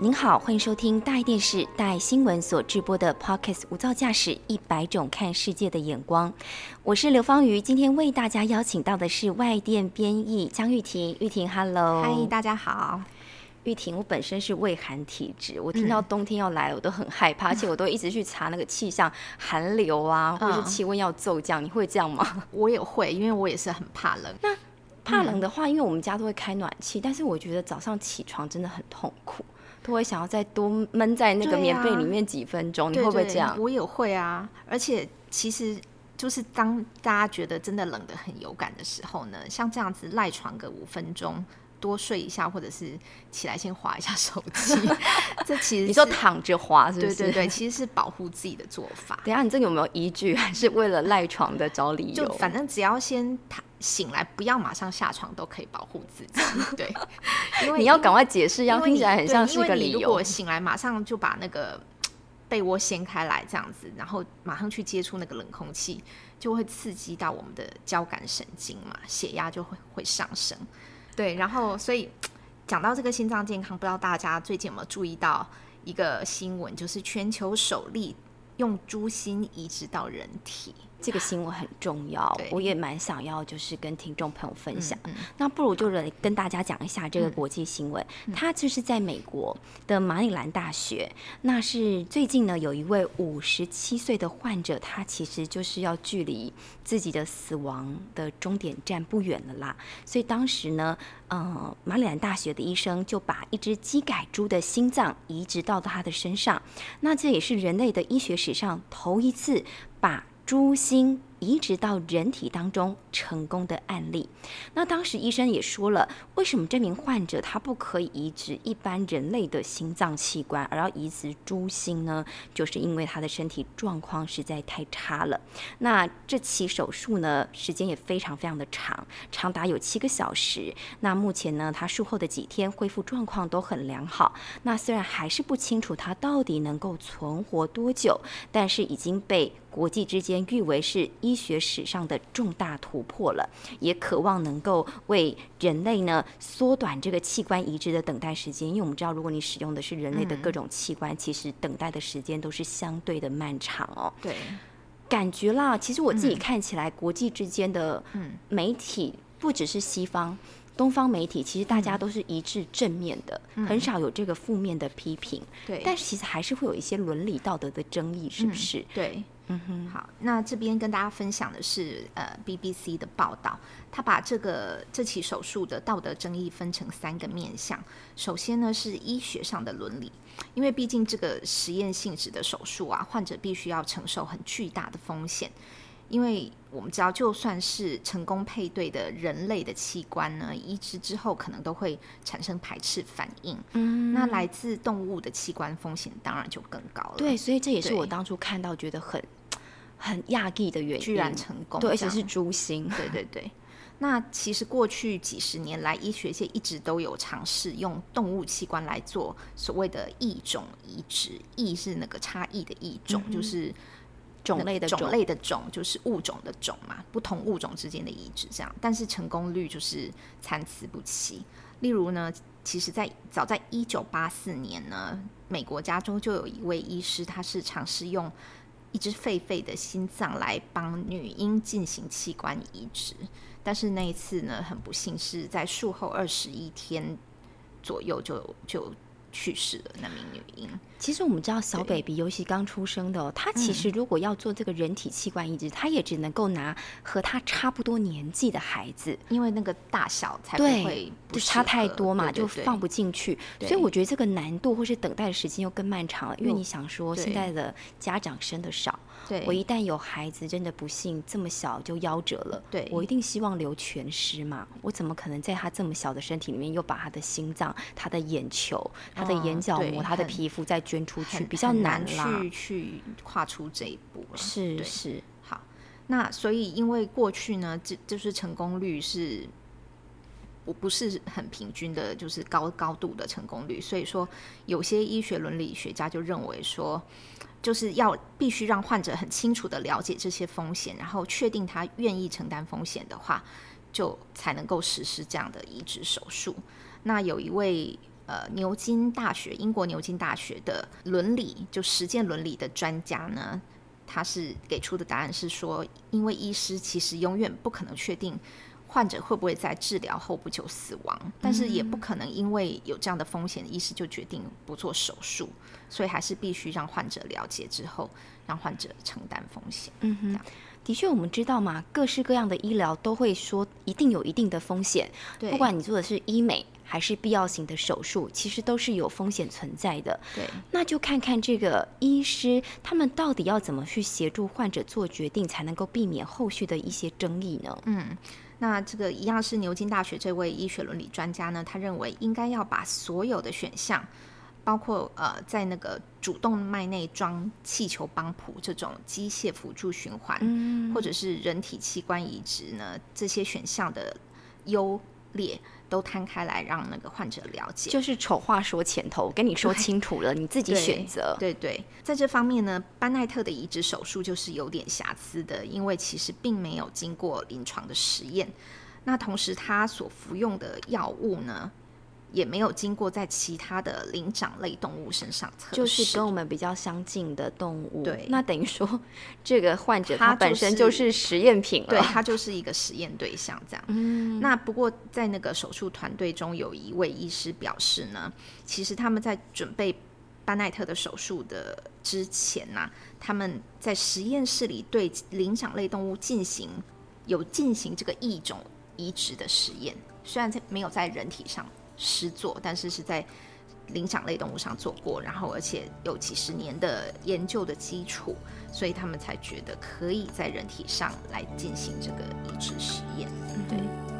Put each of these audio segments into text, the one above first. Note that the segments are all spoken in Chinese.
您好，欢迎收听大爱电视、大爱新闻所直播的 Pockets 无噪驾驶一百种看世界的眼光。我是刘芳瑜，今天为大家邀请到的是外电编译江玉婷。玉婷，Hello，嗨，大家好。玉婷，我本身是畏寒体质，我听到冬天要来了，我都很害怕，而且我都一直去查那个气象，寒流啊，或者是气温要骤降。你会这样吗？我也会，因为我也是很怕冷。那怕冷的话，因为我们家都会开暖气，但是我觉得早上起床真的很痛苦。都会想要再多闷在那个棉被里面几分钟，你会不会这样？我也会啊，而且其实就是当大家觉得真的冷的很有感的时候呢，像这样子赖床个五分钟，多睡一下，或者是起来先划一下手机，这其实你说躺着划是不是？对对对，其实是保护自己的做法。等下你这有没有依据？还是为了赖床的找理由？就反正只要先躺。醒来不要马上下床都可以保护自己，对，因为你要赶快解释，要听起来很像是一个理由。如果醒来马上就把那个被窝掀开来这样子，然后马上去接触那个冷空气，就会刺激到我们的交感神经嘛，血压就会会上升。对，然后所以讲到这个心脏健康，不知道大家最近有没有注意到一个新闻，就是全球首例用猪心移植到人体。这个新闻很重要，我也蛮想要，就是跟听众朋友分享。那不如就来跟大家讲一下这个国际新闻。它就是在美国的马里兰大学，那是最近呢有一位五十七岁的患者，他其实就是要距离自己的死亡的终点站不远了啦。所以当时呢，呃，马里兰大学的医生就把一只鸡改猪的心脏移植到他的身上。那这也是人类的医学史上头一次把猪心。移植到人体当中成功的案例，那当时医生也说了，为什么这名患者他不可以移植一般人类的心脏器官，而要移植猪心呢？就是因为他的身体状况实在太差了。那这起手术呢，时间也非常非常的长，长达有七个小时。那目前呢，他术后的几天恢复状况都很良好。那虽然还是不清楚他到底能够存活多久，但是已经被国际之间誉为是。医学史上的重大突破了，也渴望能够为人类呢缩短这个器官移植的等待时间。因为我们知道，如果你使用的是人类的各种器官，其实等待的时间都是相对的漫长哦。对，感觉啦，其实我自己看起来，国际之间的媒体不只是西方、东方媒体，其实大家都是一致正面的，很少有这个负面的批评。对，但是其实还是会有一些伦理道德的争议，是不是？对。嗯哼，好，那这边跟大家分享的是呃 BBC 的报道，他把这个这起手术的道德争议分成三个面向。首先呢是医学上的伦理，因为毕竟这个实验性质的手术啊，患者必须要承受很巨大的风险。因为我们知道，就算是成功配对的人类的器官呢，移植之后可能都会产生排斥反应。嗯，那来自动物的器官风险当然就更高了。对，所以这也是我当初看到觉得很。很讶异的原因，居然成功，对，而且是猪心，对对对。那其实过去几十年来，医学界一直都有尝试用动物器官来做所谓的异种移植，异是那个差异的异种，就是种类的种类的种，就是物种的种嘛，不同物种之间的移植这样，但是成功率就是参差不齐。例如呢，其实在早在一九八四年呢，美国加州就有一位医师，他是尝试用。一只狒狒的心脏来帮女婴进行器官移植，但是那一次呢，很不幸是在术后二十一天左右就就。去世了那名女婴。其实我们知道，小 baby 尤其刚出生的，他其实如果要做这个人体器官移植，他也只能够拿和他差不多年纪的孩子，因为那个大小才不会就差太多嘛，就放不进去。所以我觉得这个难度或是等待的时间又更漫长了。因为你想说，现在的家长生的少，我一旦有孩子真的不幸这么小就夭折了，对我一定希望留全尸嘛。我怎么可能在他这么小的身体里面又把他的心脏、他的眼球？他的眼角膜，他的皮肤再捐出去比较难去去跨出这一步了。是是，好，那所以因为过去呢，这就是成功率是不不是很平均的，就是高高度的成功率。所以说，有些医学伦理学家就认为说，就是要必须让患者很清楚的了解这些风险，然后确定他愿意承担风险的话，就才能够实施这样的移植手术。那有一位呃牛津大学英国牛津大学的伦理就实践伦理的专家呢，他是给出的答案是说，因为医师其实永远不可能确定。患者会不会在治疗后不久死亡？但是也不可能因为有这样的风险，医师就决定不做手术。所以还是必须让患者了解之后，让患者承担风险。嗯哼，的确，我们知道嘛，各式各样的医疗都会说一定有一定的风险。对，不管你做的是医美还是必要型的手术，其实都是有风险存在的。对，那就看看这个医师他们到底要怎么去协助患者做决定，才能够避免后续的一些争议呢？嗯。那这个一样是牛津大学这位医学伦理专家呢，他认为应该要把所有的选项，包括呃在那个主动脉内装气球帮浦这种机械辅助循环，或者是人体器官移植呢，这些选项的优劣。都摊开来让那个患者了解，就是丑话说前头，跟你说清楚了，你自己选择。对对，在这方面呢，班奈特的移植手术就是有点瑕疵的，因为其实并没有经过临床的实验。那同时，他所服用的药物呢？也没有经过在其他的灵长类动物身上测试，就是跟我们比较相近的动物。对，那等于说这个患者他本身就是实验品了，对他就是一个实验对象这样。嗯，那不过在那个手术团队中有一位医师表示呢，其实他们在准备班奈特的手术的之前呢，他们在实验室里对灵长类动物进行有进行这个异种移植的实验，虽然在没有在人体上。师做，但是是在灵长类动物上做过，然后而且有几十年的研究的基础，所以他们才觉得可以在人体上来进行这个移植实验。对。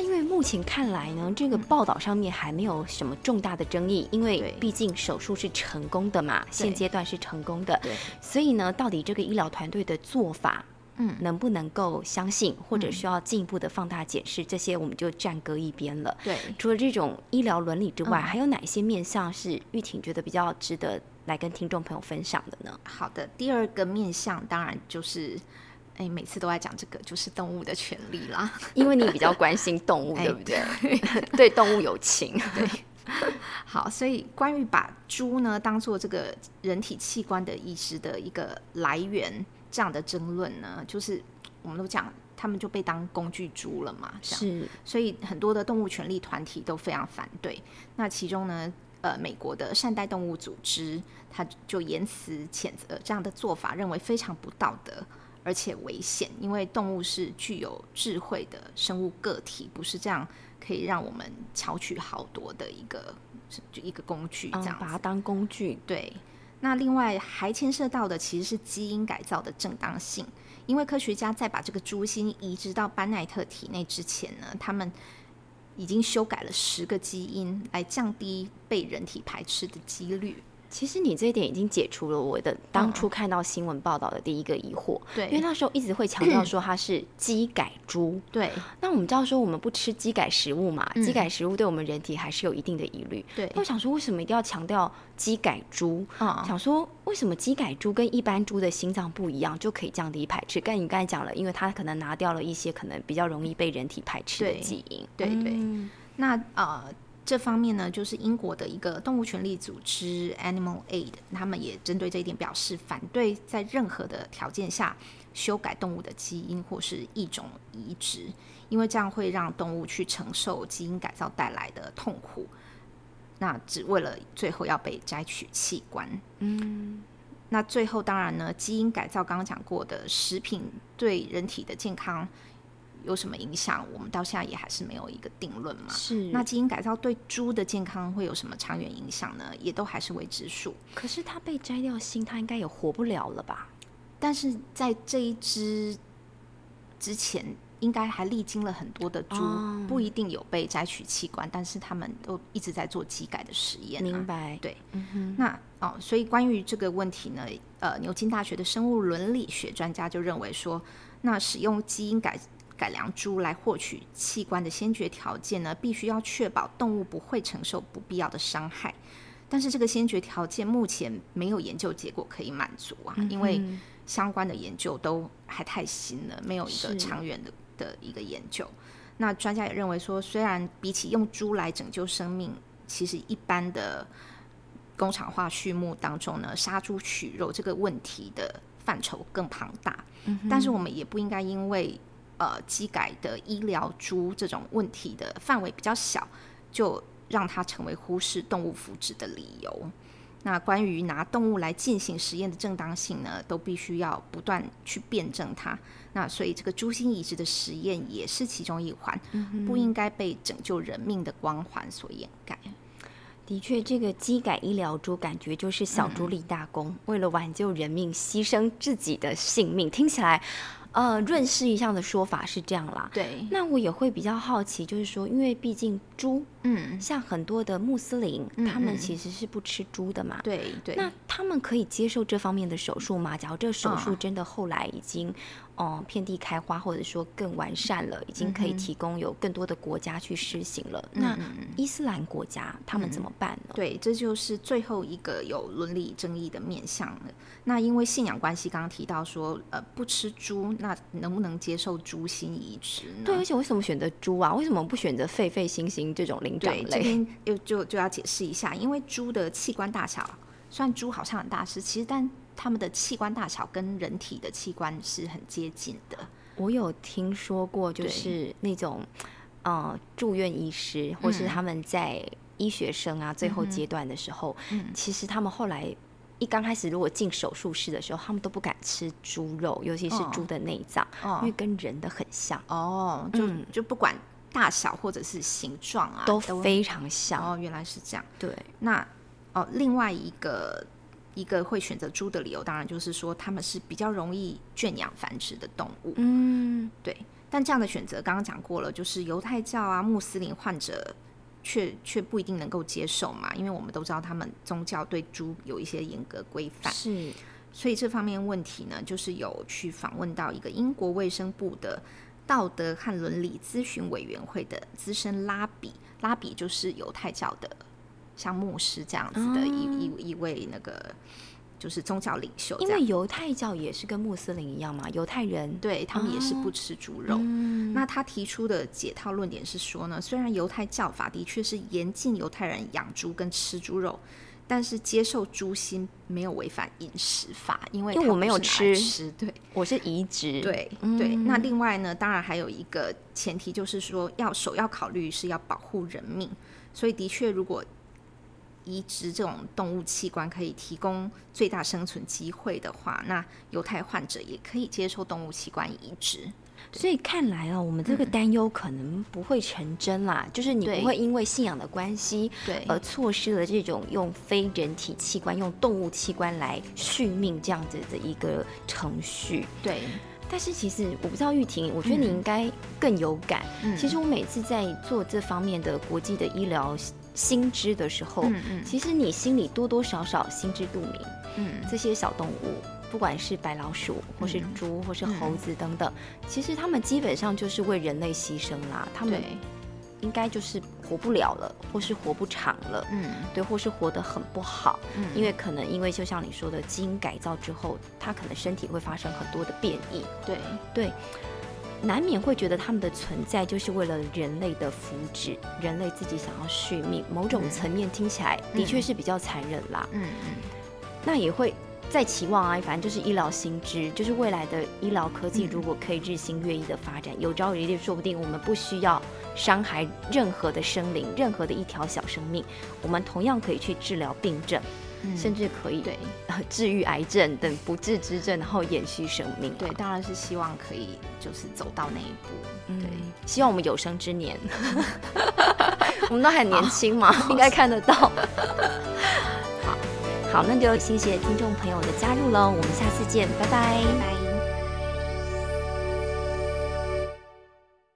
目前看来呢，这个报道上面还没有什么重大的争议，因为毕竟手术是成功的嘛，现阶段是成功的。对，所以呢，到底这个医疗团队的做法，嗯，能不能够相信，或者需要进一步的放大检视，这些我们就暂搁一边了。对，除了这种医疗伦理之外，还有哪些面向是玉婷觉得比较值得来跟听众朋友分享的呢？好的，第二个面向当然就是。哎，每次都在讲这个，就是动物的权利啦。因为你比较关心动物，对不对？对动物有情。对，好，所以关于把猪呢当做这个人体器官的意识的一个来源，这样的争论呢，就是我们都讲，他们就被当工具猪了嘛。是，所以很多的动物权利团体都非常反对。那其中呢，呃，美国的善待动物组织，他就言辞谴责这样的做法，认为非常不道德。而且危险，因为动物是具有智慧的生物个体，不是这样可以让我们巧取豪夺的一个就一个工具，这样把它当工具。对，那另外还牵涉到的其实是基因改造的正当性，因为科学家在把这个猪心移植到班奈特体内之前呢，他们已经修改了十个基因，来降低被人体排斥的几率。其实你这一点已经解除了我的当初看到新闻报道的第一个疑惑，对，因为那时候一直会强调 说它是鸡改猪，对。那我们知道说我们不吃鸡改食物嘛，机改食物对我们人体还是有一定的疑虑，对。我想说为什么一定要强调鸡改猪？想说为什么鸡改猪跟一般猪的心脏不一样就可以降低排斥？刚你刚才讲了，因为它可能拿掉了一些可能比较容易被人体排斥的基因，对对。那呃。这方面呢，就是英国的一个动物权利组织 Animal Aid，他们也针对这一点表示反对，在任何的条件下修改动物的基因或是一种移植，因为这样会让动物去承受基因改造带来的痛苦，那只为了最后要被摘取器官。嗯，那最后当然呢，基因改造刚刚讲过的食品对人体的健康。有什么影响？我们到现在也还是没有一个定论嘛。是。那基因改造对猪的健康会有什么长远影响呢？也都还是未知数。可是它被摘掉心，它应该也活不了了吧？但是在这一只之前，应该还历经了很多的猪，不一定有被摘取器官，但是他们都一直在做机改的实验。明白？对，嗯那哦，所以关于这个问题呢，呃，牛津大学的生物伦理学专家就认为说，那使用基因改改良猪来获取器官的先决条件呢，必须要确保动物不会承受不必要的伤害。但是这个先决条件目前没有研究结果可以满足啊，因为相关的研究都还太新了，没有一个长远的的一个研究。那专家也认为说，虽然比起用猪来拯救生命，其实一般的工厂化畜牧当中呢，杀猪取肉这个问题的范畴更庞大。但是我们也不应该因为呃机改的医疗猪这种问题的范围比较小，就让它成为忽视动物福祉的理由。那关于拿动物来进行实验的正当性呢，都必须要不断去辩证它。那所以这个猪心移植的实验也是其中一环，不应该被拯救人命的光环所掩盖。的确，这个机改医疗猪感觉就是小猪立大功，为了挽救人命，牺牲自己的性命，听起来。呃，润饰一项的说法是这样啦。对，那我也会比较好奇，就是说，因为毕竟猪，嗯，像很多的穆斯林，他们其实是不吃猪的嘛。对对。那他们可以接受这方面的手术吗？假如这手术真的后来已经。哦，遍地开花，或者说更完善了，已经可以提供有更多的国家去施行了。那伊斯兰国家他们怎么办呢？对，这就是最后一个有伦理争议的面向了。那因为信仰关系，刚刚提到说，呃，不吃猪，那能不能接受猪心移植呢？对，而且为什么选择猪啊？为什么不选择狒狒、猩猩这种灵长类？这 边又就就要解释一下，因为猪的器官大小，虽然猪好像很大只，其实但。他们的器官大小跟人体的器官是很接近的。我有听说过，就是那种呃住院医师，或是他们在医学生啊最后阶段的时候，其实他们后来一刚开始如果进手术室的时候，他们都不敢吃猪肉，尤其是猪的内脏，因为跟人的很像。哦，就就不管大小或者是形状啊，都非常像。哦，原来是这样。对，那哦，另外一个。一个会选择猪的理由，当然就是说他们是比较容易圈养繁殖的动物。嗯，对。但这样的选择刚刚讲过了，就是犹太教啊、穆斯林患者却却不一定能够接受嘛，因为我们都知道他们宗教对猪有一些严格规范。是，所以这方面问题呢，就是有去访问到一个英国卫生部的道德和伦理咨询委员会的资深拉比，拉比就是犹太教的。像牧师这样子的一一一位那个就是宗教领袖，因为犹太教也是跟穆斯林一样嘛，犹太人对他们也是不吃猪肉。那他提出的解套论点是说呢，虽然犹太教法的确是严禁犹太人养猪跟吃猪肉，但是接受猪心没有违反饮食法，因为因为我没有吃，对，我是移植，对对。那另外呢，当然还有一个前提就是说，要首要考虑是要保护人命，所以的确如果。移植这种动物器官可以提供最大生存机会的话，那犹太患者也可以接受动物器官移植。所以看来啊，我们这个担忧可能不会成真啦。就是你不会因为信仰的关系，对，而错失了这种用非人体器官、用动物器官来续命这样子的一个程序。对。但是其实我不知道玉婷，我觉得你应该更有感。其实我每次在做这方面的国际的医疗。心知的时候，其实你心里多多少少心知肚明。嗯，这些小动物，不管是白老鼠，或是猪，或是猴子等等，其实他们基本上就是为人类牺牲啦。他们应该就是活不了了，或是活不长了。嗯，对，或是活得很不好。嗯，因为可能因为就像你说的，基因改造之后，它可能身体会发生很多的变异。对对。难免会觉得他们的存在就是为了人类的福祉，人类自己想要续命。某种层面听起来的确是比较残忍啦。嗯嗯，那也会在期望啊，反正就是医疗新知，就是未来的医疗科技如果可以日新月异的发展，有朝一日说不定我们不需要伤害任何的生灵，任何的一条小生命，我们同样可以去治疗病症。甚至可以对治愈癌症等不治之症，然后延续生命。对，当然是希望可以就是走到那一步。对，希望我们有生之年，我们都很年轻嘛，应该看得到。好，好，那就谢谢听众朋友的加入喽，我们下次见，拜拜。拜。